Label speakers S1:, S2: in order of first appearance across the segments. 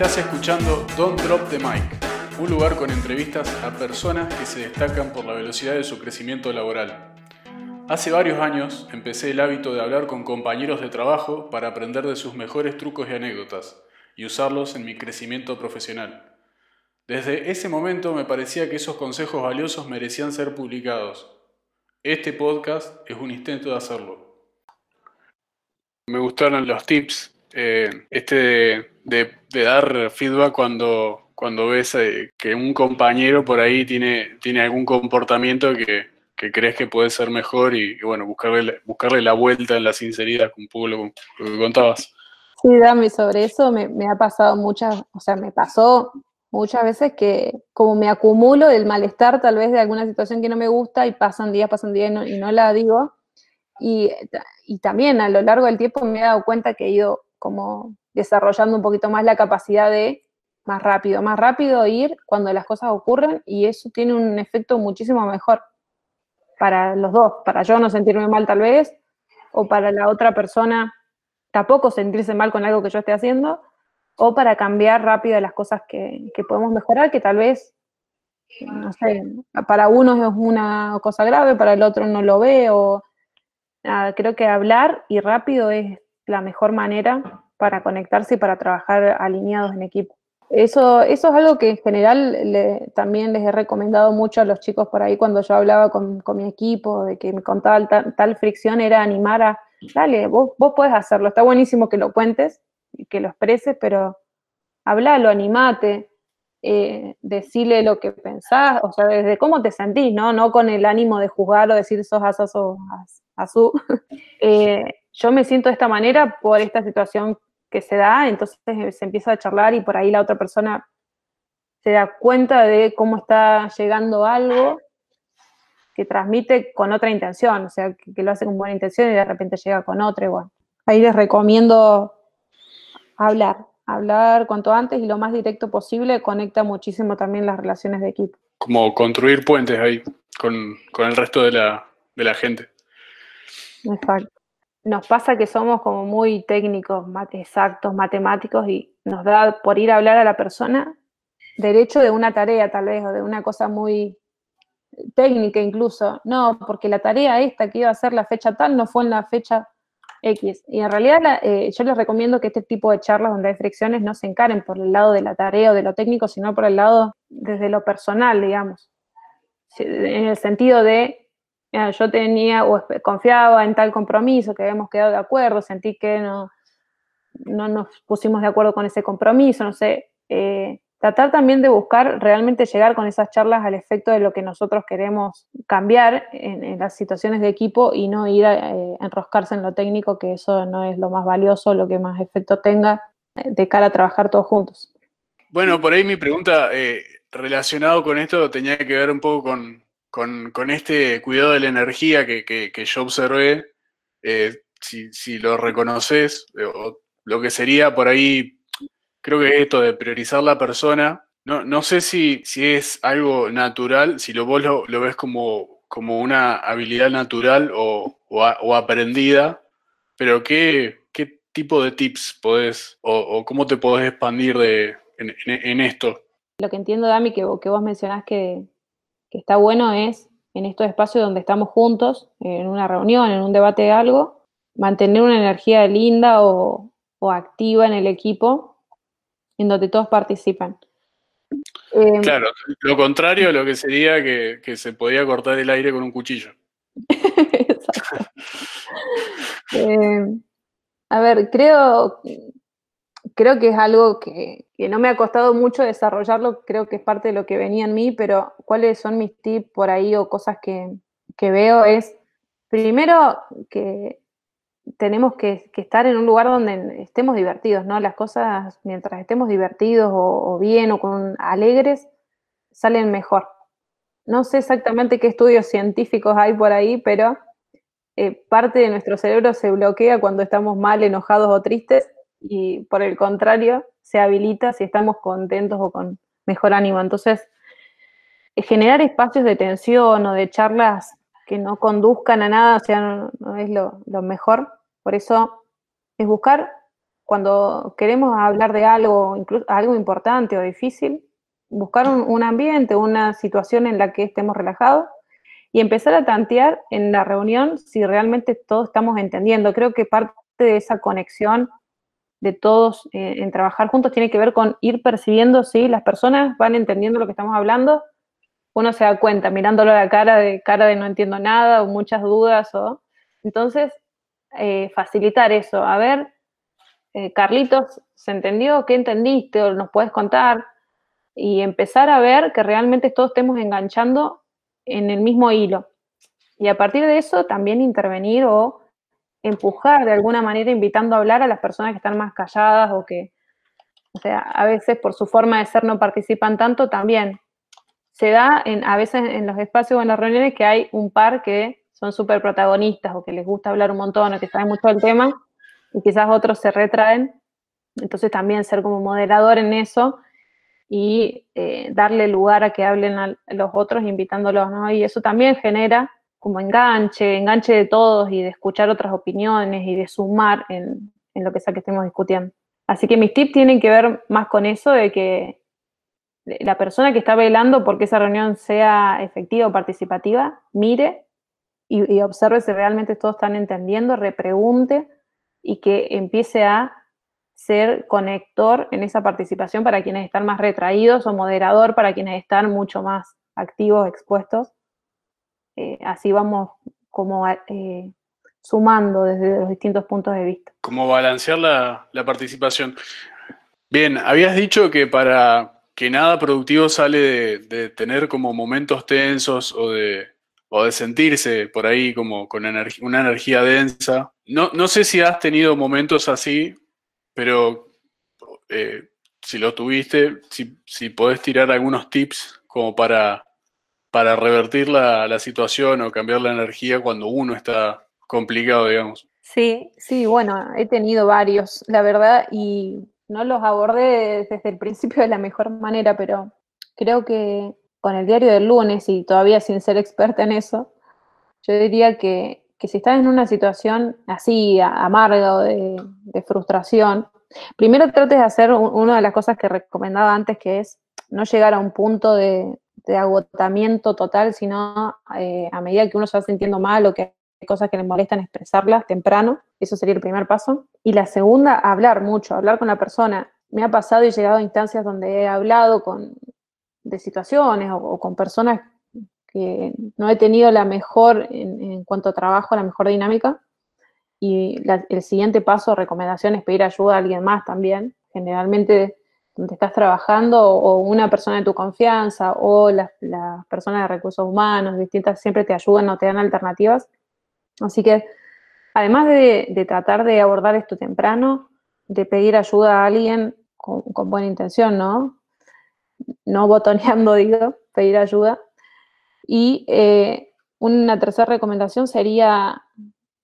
S1: Estás escuchando Don't Drop the Mic, un lugar con entrevistas a personas que se destacan por la velocidad de su crecimiento laboral. Hace varios años empecé el hábito de hablar con compañeros de trabajo para aprender de sus mejores trucos y anécdotas y usarlos en mi crecimiento profesional. Desde ese momento me parecía que esos consejos valiosos merecían ser publicados. Este podcast es un intento de hacerlo. Me gustaron los tips, eh, este de, dar feedback cuando, cuando ves eh, que un compañero por ahí tiene, tiene algún comportamiento que, crees que puede ser mejor y, bueno, buscarle, buscarle la vuelta en la sinceridad, un poco lo, que contabas.
S2: Sí, Dami, sobre eso me, me, ha pasado muchas, o sea, me pasó muchas veces que como me acumulo el malestar tal vez de alguna situación que no me gusta y pasan días, pasan días y no, la digo. Y, y, también a lo largo del tiempo me he dado cuenta que he ido como desarrollando un poquito más la capacidad de más rápido, más rápido ir cuando las cosas ocurren y eso tiene un efecto muchísimo mejor para los dos, para yo no sentirme mal tal vez, o para la otra persona tampoco sentirse mal con algo que yo esté haciendo, o para cambiar rápido las cosas que, podemos mejorar, que tal vez, no sé, para uno es una cosa grave, para el otro no lo ve, o creo que hablar y rápido es la mejor manera para conectarse y para trabajar alineados en equipo. Eso, eso es algo que en general también les he recomendado mucho a los chicos por ahí cuando yo hablaba con, mi equipo, de que me contaba tal, fricción, era animar a, dale, vos, vos podés hacerlo, está buenísimo que lo cuentes, que lo expreses, pero hablalo, animate, eh, decirle lo que pensás, o sea, desde cómo te sentís, ¿no? No con el ánimo de juzgar o decir sos asas o azul. eh, yo me siento de esta manera por esta situación que se da, entonces se empieza a charlar y por ahí la otra persona se da cuenta de cómo está llegando algo que transmite con otra intención, o sea, que, lo hace con buena intención y de repente llega con otra igual. Ahí les recomiendo hablar, hablar cuanto antes y lo más directo posible conecta muchísimo también las relaciones de equipo.
S1: Como construir puentes ahí con, el resto de la, de la gente.
S2: Exacto. Nos pasa que somos como muy técnicos, exactos, matemáticos y nos da por ir a hablar a la persona derecho de una tarea tal vez o de una cosa muy técnica incluso. No, porque la tarea esta que iba a ser la fecha tal no fue en la fecha X. Y en realidad eh, yo les recomiendo que este tipo de charlas donde hay fricciones no se encaren por el lado de la tarea o de lo técnico, sino por el lado desde lo personal, digamos. En el sentido de, yo tenía o confiaba en tal compromiso, que habíamos quedado de acuerdo, sentí que no, no nos pusimos de acuerdo con ese compromiso, no sé. Eh, tratar también de buscar realmente llegar con esas charlas al efecto de lo que nosotros queremos cambiar en, las situaciones de equipo y no ir a eh, enroscarse en lo técnico, que eso no es lo más valioso, lo que más efecto tenga eh, de cara a trabajar todos juntos.
S1: Bueno, por ahí mi pregunta eh, relacionado con esto tenía que ver un poco con, este cuidado de la energía que, yo observé, si, si, lo reconoces, o lo que sería por ahí creo que esto de priorizar la persona, no, no sé si, si es algo natural, si lo, vos lo, ves como, como una habilidad natural o, aprendida, pero ¿qué, ¿qué, tipo de tips podés o, cómo te podés expandir de, en, esto?
S2: Lo que entiendo, Dami, que, que vos mencionás que, que está bueno es en estos espacios donde estamos juntos, en una reunión, en un debate de algo, mantener una energía linda o, o activa en el equipo en donde todos participan.
S1: Em, claro, lo contrario a lo que sería que, se podía cortar el aire con un cuchillo.
S2: Em, a ver, creo, creo que es algo que, no me ha costado mucho desarrollarlo, creo que es parte de lo que venía en mí, pero cuáles son mis tips por ahí o cosas que, veo es, primero, que tenemos que, estar en un lugar donde estemos divertidos, ¿no? Las cosas, mientras estemos divertidos o, bien o con alegres, salen mejor. No sé exactamente qué estudios científicos hay por ahí, pero eh, parte de nuestro cerebro se bloquea cuando estamos mal, enojados o tristes, y por el contrario, se habilita si estamos contentos o con mejor ánimo. Entonces, generar espacios de tensión o de charlas que no conduzcan a nada, o sea, no, es lo, mejor, por eso es buscar cuando queremos hablar de algo, incluso algo importante o difícil, buscar un, ambiente, una situación en la que estemos relajados y empezar a tantear en la reunión si realmente todos estamos entendiendo. Creo que parte de esa conexión de todos eh, en trabajar juntos tiene que ver con ir percibiendo si las personas van entendiendo lo que estamos hablando. Uno se da cuenta mirándolo a la cara de cara de no entiendo nada o muchas dudas o entonces eh, facilitar eso. A ver, eh, Carlitos, ¿se entendió? ¿Qué entendiste? ¿O nos puedes contar? Y empezar a ver que realmente todos estemos enganchando en el mismo hilo. Y a partir de eso también intervenir o empujar de alguna manera invitando a hablar a las personas que están más calladas o que, o sea, a veces por su forma de ser no participan tanto también. Se da en, a veces en los espacios o en las reuniones que hay un par que son súper protagonistas o que les gusta hablar un montón o que saben mucho del tema y quizás otros se retraen. Entonces también ser como moderador en eso y eh, darle lugar a que hablen a los otros invitándolos, ¿no? Y eso también genera como enganche, enganche de todos y de escuchar otras opiniones y de sumar en, lo que sea que estemos discutiendo. Así que mis tips tienen que ver más con eso de que la persona que está velando porque esa reunión sea efectiva o participativa, mire y, y observe si realmente todos están entendiendo, repregunte y que empiece a ser conector en esa participación para quienes están más retraídos o moderador para quienes están mucho más activos, expuestos. Eh, así vamos como eh, sumando desde los distintos puntos de vista.
S1: Como balancear la, participación. Bien, habías dicho que para que nada productivo sale de tener como momentos tensos o de o de sentirse por ahí como con una energía densa. No, no sé si has tenido momentos así, pero eh, si lo tuviste, si, si, podés tirar algunos tips como para, para revertir la, situación o cambiar la energía cuando uno está complicado, digamos.
S2: Sí, sí, bueno, he tenido varios, la verdad, y no los abordé desde el principio de la mejor manera, pero creo que con el diario del lunes y todavía sin ser experta en eso, yo diría que, si estás en una situación así amarga o de, frustración, primero trates de hacer una de las cosas que recomendaba antes, que es no llegar a un punto de, agotamiento total, sino eh, a medida que uno se va sintiendo mal o que hay cosas que le molestan, expresarlas temprano. Eso sería el primer paso. Y la segunda, hablar mucho, hablar con la persona. Me ha pasado y llegado a instancias donde he hablado con, de situaciones o, con personas que no he tenido la mejor, en, cuanto a trabajo, la mejor dinámica. Y el siguiente paso, recomendación, es pedir ayuda a alguien más también. Generalmente donde estás trabajando o una persona de tu confianza o las, personas de recursos humanos distintas siempre te ayudan o te dan alternativas. Así que además de, tratar de abordar esto temprano, de pedir ayuda a alguien con, buena intención, ¿no? no botoneando, digo, pedir ayuda. Y eh, una tercera recomendación sería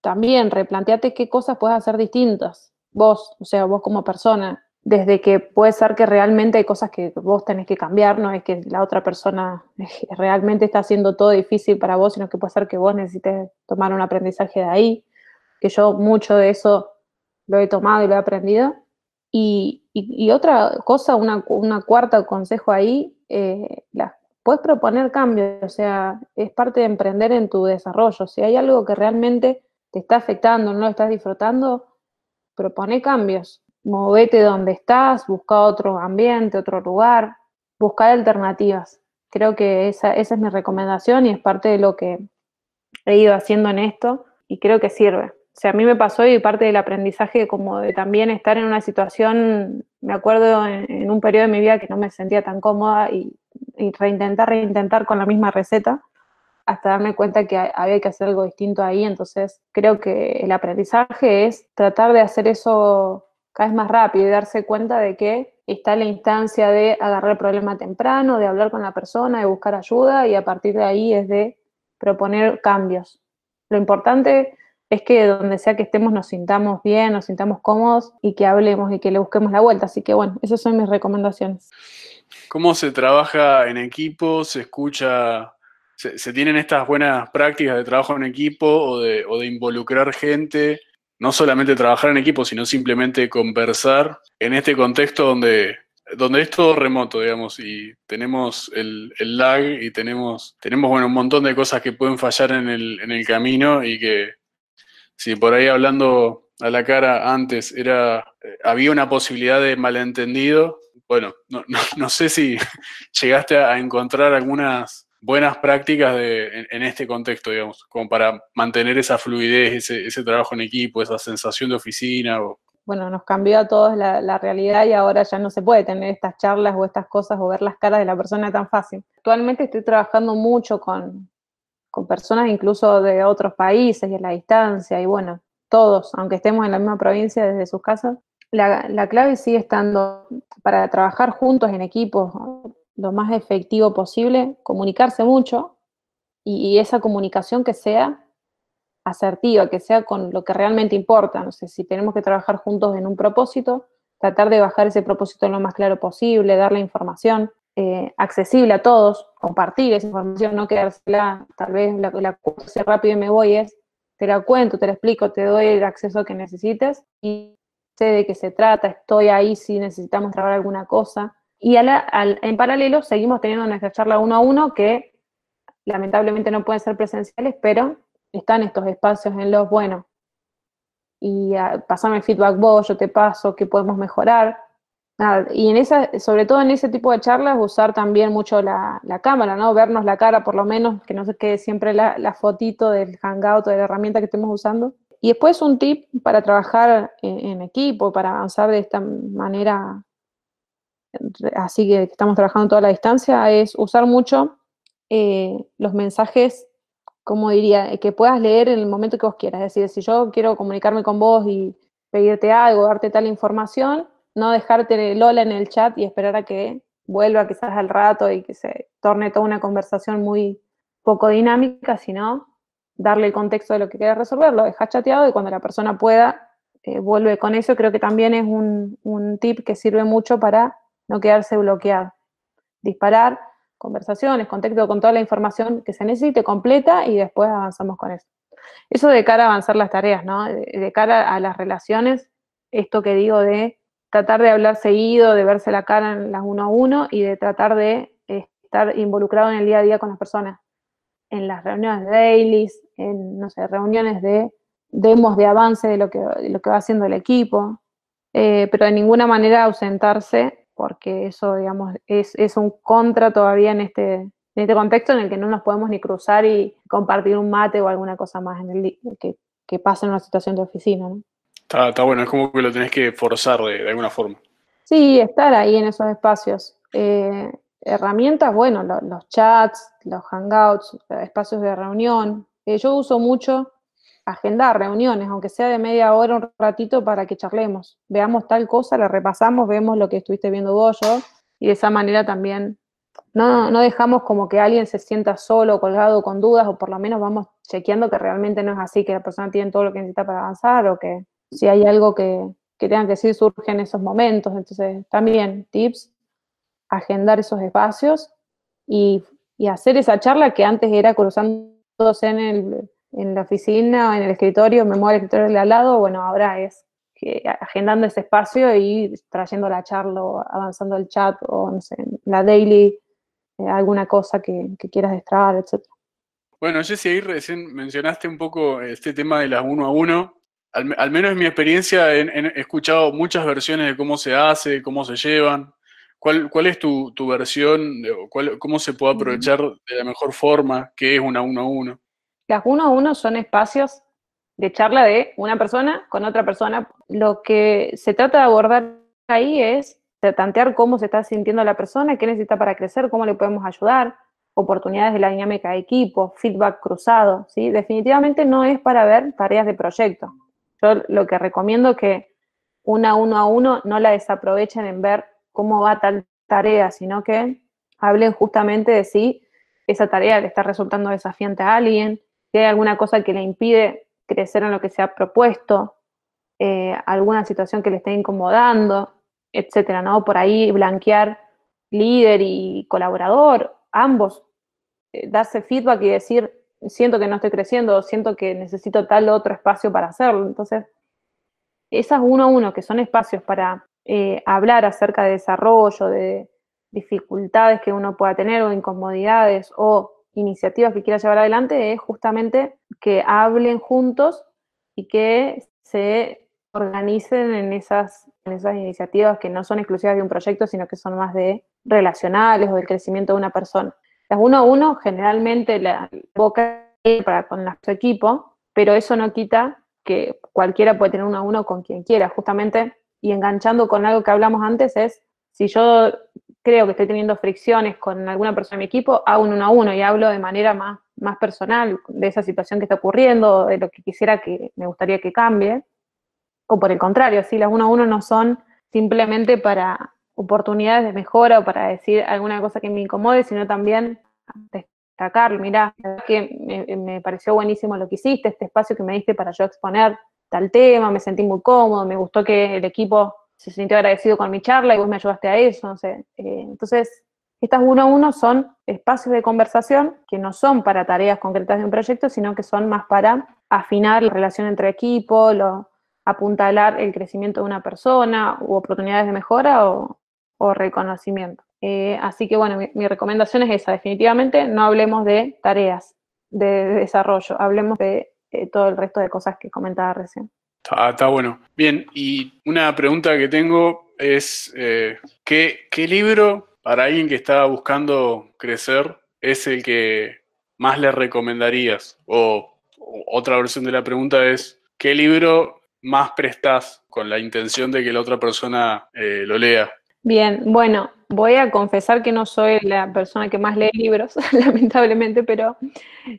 S2: también replanteate qué cosas puedes hacer distintas, vos, o sea, vos como persona, desde que puede ser que realmente hay cosas que vos tenés que cambiar, no es que la otra persona realmente está haciendo todo difícil para vos, sino que puede ser que vos necesites tomar un aprendizaje de ahí, que yo mucho de eso lo he tomado y lo he aprendido. Y, otra cosa, una, cuarta consejo ahí, eh, puedes proponer cambios, o sea, es parte de emprender en tu desarrollo. Si hay algo que realmente te está afectando, no lo estás disfrutando, propone cambios. Movete donde estás, busca otro ambiente, otro lugar, busca alternativas. Creo que esa, es mi recomendación y es parte de lo que he ido haciendo en esto y creo que sirve. O sea, a mí me pasó y parte del aprendizaje como de también estar en una situación, me acuerdo en, un periodo de mi vida que no me sentía tan cómoda y, reintentar, reintentar con la misma receta hasta darme cuenta que había que hacer algo distinto ahí. Entonces, creo que el aprendizaje es tratar de hacer eso cada vez más rápido y darse cuenta de que está la instancia de agarrar el problema temprano, de hablar con la persona, de buscar ayuda y a partir de ahí es de proponer cambios. Lo importante es que donde sea que estemos nos sintamos bien, nos sintamos cómodos y que hablemos y que le busquemos la vuelta. Así que bueno, esas son mis recomendaciones.
S1: ¿Cómo se trabaja en equipo? ¿Se escucha? ¿Se, tienen estas buenas prácticas de trabajo en equipo o de, involucrar gente? No solamente trabajar en equipo, sino simplemente conversar en este contexto donde, donde es todo remoto, digamos, y tenemos el, el lag y tenemos, tenemos bueno, un montón de cosas que pueden fallar en el, en el camino y que si por ahí hablando a la cara antes era, eh, había una posibilidad de malentendido, bueno, no, no, sé si llegaste a encontrar algunas buenas prácticas de, en, este contexto, digamos, como para mantener esa fluidez, ese, trabajo en equipo, esa sensación de oficina.
S2: Bueno, nos cambió a todos la, realidad y ahora ya no se puede tener estas charlas o estas cosas o ver las caras de la persona tan fácil. Actualmente estoy trabajando mucho con, con personas incluso de otros países y a la distancia y bueno, todos, aunque estemos en la misma provincia desde sus casas, la, clave sigue estando para trabajar juntos en equipos lo más efectivo posible, comunicarse mucho y, esa comunicación que sea asertiva, que sea con lo que realmente importa. No sé, si tenemos que trabajar juntos en un propósito, tratar de bajar ese propósito lo más claro posible, dar la información eh, accesible a todos, compartir esa información, no quedársela, tal vez la, la rápido y me voy, es te la cuento, te la explico, te doy el acceso que necesites y sé de qué se trata, estoy ahí si necesitamos trabajar alguna cosa. Y en paralelo seguimos teniendo nuestra charla uno a uno que lamentablemente no pueden ser presenciales, pero están estos espacios en los, bueno, y uh, pasame el feedback vos, yo te paso, qué podemos mejorar. y en esa, sobre todo en ese tipo de charlas, usar también mucho la, cámara, ¿no? Vernos la cara, por lo menos, que no se quede siempre la, la fotito del hangout o de la herramienta que estemos usando. Y después un tip para trabajar en, equipo, para avanzar de esta manera, así que estamos trabajando toda la distancia, es usar mucho eh, los mensajes, como diría, que puedas leer en el momento que vos quieras. Es decir, si yo quiero comunicarme con vos y pedirte algo, darte tal información, no dejarte el hola en el chat y esperar a que vuelva quizás al rato y que se torne toda una conversación muy poco dinámica, sino darle el contexto de lo que quieres resolver, lo dejas chateado y cuando la persona pueda, eh, vuelve con eso. Creo que también es un, un, tip que sirve mucho para no quedarse bloqueado. Disparar conversaciones, contexto con toda la información que se necesite completa y después avanzamos con eso. Eso de cara a avanzar las tareas, ¿no? De, cara a las relaciones, esto que digo de tratar de hablar seguido, de verse la cara en las uno a uno y de tratar de estar involucrado en el día a día con las personas en las reuniones de dailies, en, no sé, reuniones de demos de avance de lo que, lo que va haciendo el equipo, eh, pero de ninguna manera ausentarse, porque eso, digamos, es, es, un contra todavía en este, en este contexto en el que no nos podemos ni cruzar y compartir un mate o alguna cosa más en el que, que pasa en una situación de oficina. ¿no?
S1: Está, está, bueno, es como que lo tenés que forzar de, de alguna forma.
S2: Sí, estar ahí en esos espacios. Eh, herramientas, bueno, los chats, los hangouts, espacios de reunión. Eh, yo uso mucho agendar reuniones, aunque sea de media hora, un ratito para que charlemos. Veamos tal cosa, la repasamos, vemos lo que estuviste viendo vos, yo, y de esa manera también no, no dejamos como que alguien se sienta solo, colgado, con dudas, o por lo menos vamos chequeando que realmente no es así, que la persona tiene todo lo que necesita para avanzar, o que si hay algo que, que tengan que decir surge en esos momentos. Entonces, también tips agendar esos espacios y, hacer esa charla que antes era cruzándose en, el, en la oficina en el escritorio, me muevo al escritorio de al lado, bueno, ahora es que agendando ese espacio y trayendo la charla o avanzando el chat o no sé, la daily, eh, alguna cosa que, quieras destrabar, etc.
S1: Bueno, Jessy, ahí recién mencionaste un poco este tema de las uno a uno. Al, menos en mi experiencia he, escuchado muchas versiones de cómo se hace, cómo se llevan. ¿Cuál, es tu, versión? ¿Cómo se puede aprovechar de la mejor forma? ¿Qué es una uno a uno?
S2: Las uno a uno son espacios de charla de una persona con otra persona. Lo que se trata de abordar ahí es tantear cómo se está sintiendo la persona, qué necesita para crecer, cómo le podemos ayudar, oportunidades de la dinámica de equipo, feedback cruzado, ¿sí? Definitivamente no es para ver tareas de proyecto. Yo lo que recomiendo es que una uno a uno no la desaprovechen en ver cómo va tal tarea, sino que hablen justamente de si esa tarea le está resultando desafiante a alguien, si hay alguna cosa que le impide crecer en lo que se ha propuesto, eh, alguna situación que le esté incomodando, etcétera, ¿no? Por ahí blanquear líder y colaborador, ambos, eh, darse feedback y decir, siento que no estoy creciendo, siento que necesito tal otro espacio para hacerlo. Entonces, esas uno a uno, que son espacios para eh, hablar acerca de desarrollo, de dificultades que uno pueda tener o incomodidades o iniciativas que quiera llevar adelante, es justamente que hablen juntos y que se organicen en esas, en esas iniciativas que no son exclusivas de un proyecto, sino que son más de relacionales o del crecimiento de una persona. Las uno a uno generalmente la boca para con nuestro equipo, pero eso no quita que cualquiera puede tener uno a uno con quien quiera, justamente, y enganchando con algo que hablamos antes es, si yo creo que estoy teniendo fricciones con alguna persona de mi equipo, hago un uno a uno y hablo de manera más, más personal de esa situación que está ocurriendo, de lo que quisiera que me gustaría que cambie, o por el contrario, si las uno a uno no son simplemente para oportunidades de mejora o para decir alguna cosa que me incomode, sino también destacar, mira, que me, pareció buenísimo lo que hiciste, este espacio que me diste para yo exponer tal tema, me sentí muy cómodo, me gustó que el equipo se sintió agradecido con mi charla y vos me ayudaste a eso, no sé. Eh, entonces, estas uno a uno son espacios de conversación que no son para tareas concretas de un proyecto, sino que son más para afinar la relación entre equipo, lo, apuntalar el crecimiento de una persona u oportunidades de mejora o, reconocimiento. Eh, así que bueno, mi, recomendación es esa, definitivamente no hablemos de tareas de, desarrollo, hablemos de todo el resto de cosas que comentaba recién.
S1: Está, bueno. Bien, y una pregunta que tengo es, eh, ¿qué, libro para alguien que está buscando crecer es el que más le recomendarías? O, otra versión de la pregunta es, ¿qué libro más prestas con la intención de que la otra persona eh, lo lea?
S2: Bien, bueno, voy a confesar que no soy la persona que más lee libros, lamentablemente, pero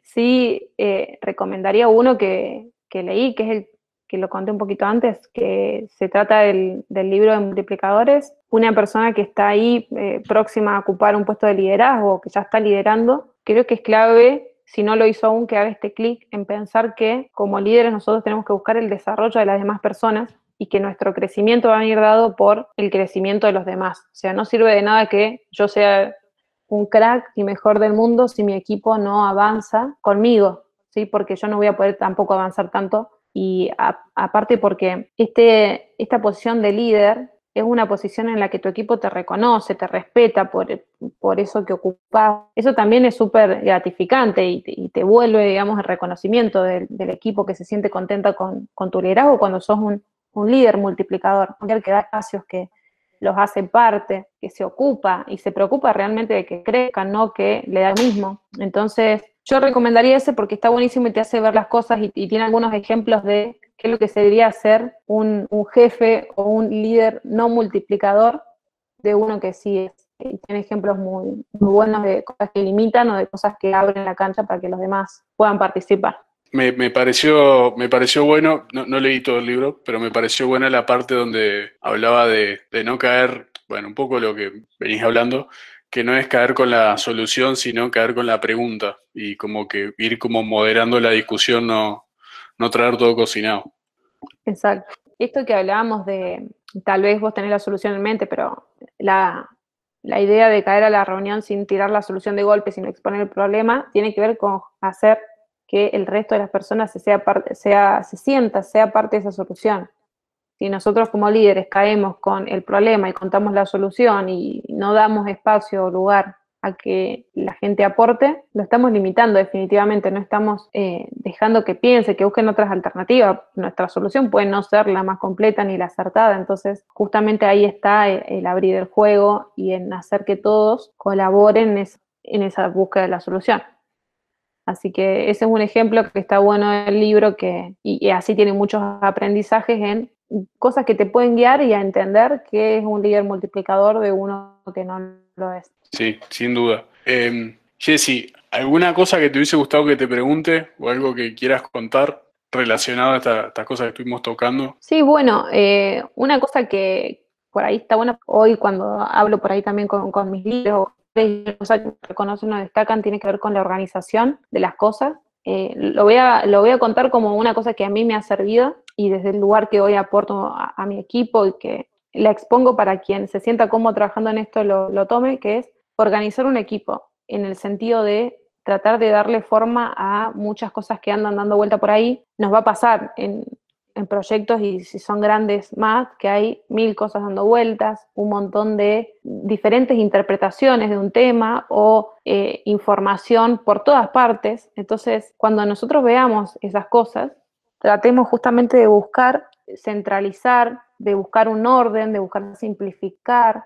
S2: sí eh, recomendaría uno que, que, leí, que es el que lo conté un poquito antes, que se trata del, libro de multiplicadores. Una persona que está ahí eh, próxima a ocupar un puesto de liderazgo, que ya está liderando, creo que es clave si no lo hizo aún, que haga este clic en pensar que como líderes nosotros tenemos que buscar el desarrollo de las demás personas y que nuestro crecimiento va a venir dado por el crecimiento de los demás. O sea, no sirve de nada que yo sea un crack y mejor del mundo si mi equipo no avanza conmigo, ¿sí? Porque yo no voy a poder tampoco avanzar tanto y aparte porque este, esta posición de líder es una posición en la que tu equipo te reconoce, te respeta por, por eso que ocupas. Eso también es súper gratificante y te, vuelve, digamos, el reconocimiento del, equipo que se siente contenta con, tu liderazgo cuando sos un, un líder multiplicador, un que da espacios que los hace parte, que se ocupa y se preocupa realmente de que crezcan, no que le da el mismo. Entonces, yo recomendaría ese porque está buenísimo y te hace ver las cosas y, tiene algunos ejemplos de qué es lo que se debería hacer un, jefe o un líder no multiplicador de uno que sí es. Y tiene ejemplos muy, buenos de cosas que limitan o de cosas que abren la cancha para que los demás puedan participar.
S1: Me, pareció, me pareció bueno, no, leí todo el libro, pero me pareció buena la parte donde hablaba de, de no caer, bueno, un poco lo que venís hablando, que no es caer con la solución, sino caer con la pregunta y como que ir como moderando la discusión, no, no traer todo cocinado.
S2: Exacto. Esto que hablábamos de, tal vez vos tenés la solución en mente, pero la, idea de caer a la reunión sin tirar la solución de golpe, sino exponer el problema, tiene que ver con hacer que el resto de las personas se, sea parte, sea, se sienta, sea parte de esa solución. Si nosotros como líderes caemos con el problema y contamos la solución y no damos espacio o lugar a que la gente aporte, lo estamos limitando definitivamente, no estamos eh, dejando que piense, que busquen otras alternativas. Nuestra solución puede no ser la más completa ni la acertada, entonces justamente ahí está el, abrir el juego y en hacer que todos colaboren en, esa búsqueda de la solución. Así que ese es un ejemplo que está bueno del libro que, y, así tiene muchos aprendizajes en cosas que te pueden guiar y a entender que es un líder multiplicador de uno que no lo es.
S1: Sí, sin duda. Eh, Jessy, ¿alguna cosa que te hubiese gustado que te pregunte o algo que quieras contar relacionado a estas cosas que estuvimos tocando?
S2: Sí, bueno, eh, una cosa que por ahí está buena, hoy cuando hablo por ahí también con, mis líderes, cosas que reconocen o destacan, tiene que ver con la organización de las cosas. Eh, lo, voy a, lo voy a contar como una cosa que a mí me ha servido y desde el lugar que hoy aporto a, mi equipo y que la expongo para quien se sienta cómodo trabajando en esto lo, lo tome, que es organizar un equipo en el sentido de tratar de darle forma a muchas cosas que andan dando vuelta por ahí. Nos va a pasar en, en proyectos y si son grandes más, que hay mil cosas dando vueltas, un montón de diferentes interpretaciones de un tema o eh, información por todas partes. Entonces, cuando nosotros veamos esas cosas, tratemos justamente de buscar centralizar, de buscar un orden, de buscar simplificar,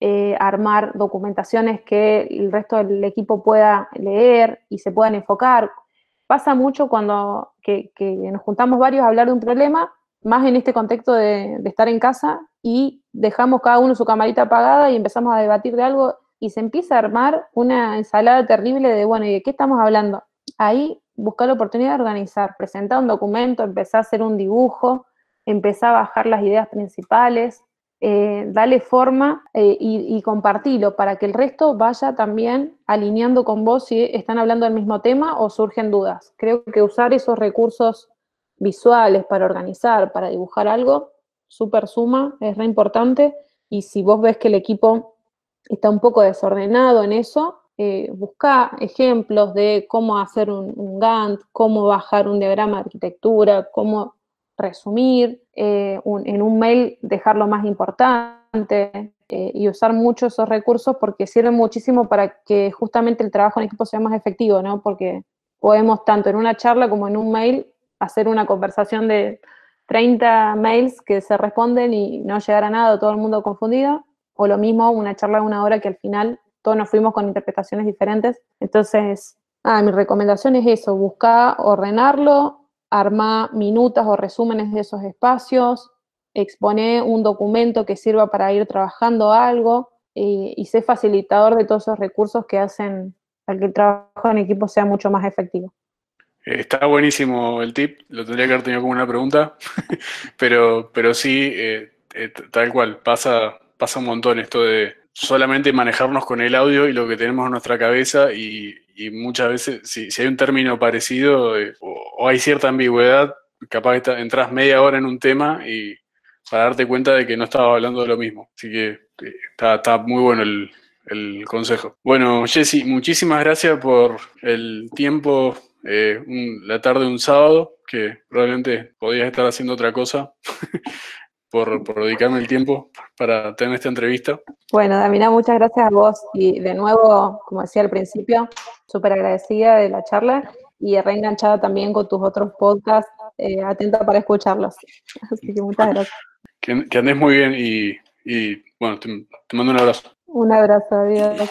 S2: eh, armar documentaciones que el resto del equipo pueda leer y se puedan enfocar. Pasa mucho cuando que, nos juntamos varios a hablar de un problema, más en este contexto de, estar en casa y dejamos cada uno su camarita apagada y empezamos a debatir de algo y se empieza a armar una ensalada terrible de, bueno, ¿y de qué estamos hablando? Ahí buscar la oportunidad de organizar, presentar un documento, empezar a hacer un dibujo, empezar a bajar las ideas principales, eh, dale forma eh, y, y, compartilo para que el resto vaya también alineando con vos si están hablando del mismo tema o surgen dudas. Creo que usar esos recursos visuales para organizar, para dibujar algo, súper suma, es re importante. Y si vos ves que el equipo está un poco desordenado en eso, eh, busca ejemplos de cómo hacer un, un Gantt, cómo bajar un diagrama de arquitectura, cómo resumir, eh, en un mail dejar lo más importante eh, y usar mucho esos recursos porque sirven muchísimo para que justamente el trabajo en equipo sea más efectivo, ¿no? Porque podemos tanto en una charla como en un mail hacer una conversación de 30 mails que se responden y no llegar a nada, todo el mundo confundido, o lo mismo una charla de una hora que al final todos nos fuimos con interpretaciones diferentes. Entonces, ah, mi recomendación es eso, buscar ordenarlo, arma minutas o resúmenes de esos espacios, expone un documento que sirva para ir trabajando algo y, y sé facilitador de todos esos recursos que hacen a que el trabajo en equipo sea mucho más efectivo.
S1: Eh, está buenísimo el tip, lo tendría que haber tenido como una pregunta, pero, pero sí, eh, eh, tal cual, pasa, pasa un montón esto de solamente manejarnos con el audio y lo que tenemos en nuestra cabeza y, y muchas veces, si, si, hay un término parecido eh, o, hay cierta ambigüedad, capaz que entras media hora en un tema y para darte cuenta de que no estaba hablando de lo mismo. Así que eh, está, está, muy bueno el, el, consejo. Bueno, Jesse, muchísimas gracias por el tiempo, eh, la tarde de un sábado, que probablemente podías estar haciendo otra cosa. Por, por, dedicarme el tiempo para tener esta entrevista.
S2: Bueno, Damina, muchas gracias a vos y de nuevo, como decía al principio, súper agradecida de la charla y reenganchada también con tus otros podcasts, eh, atenta para escucharlos. Así que muchas gracias.
S1: Que, que andes muy bien y, y bueno, te, te, mando un abrazo.
S2: Un abrazo, adiós.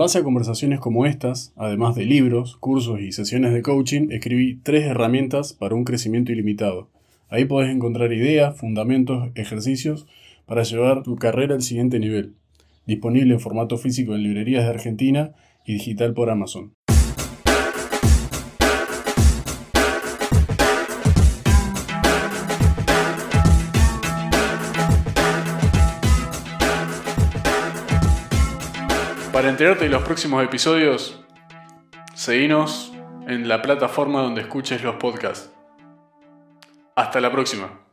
S1: Base a conversaciones como estas, además de libros, cursos y sesiones de coaching, escribí tres herramientas para un crecimiento ilimitado. Ahí podés encontrar ideas, fundamentos, ejercicios para llevar tu carrera al siguiente nivel disponible en formato físico en librerías de Argentina y digital por Amazon. Enterarte de los próximos episodios, seguinos en la plataforma donde escuches los podcasts. Hasta la próxima.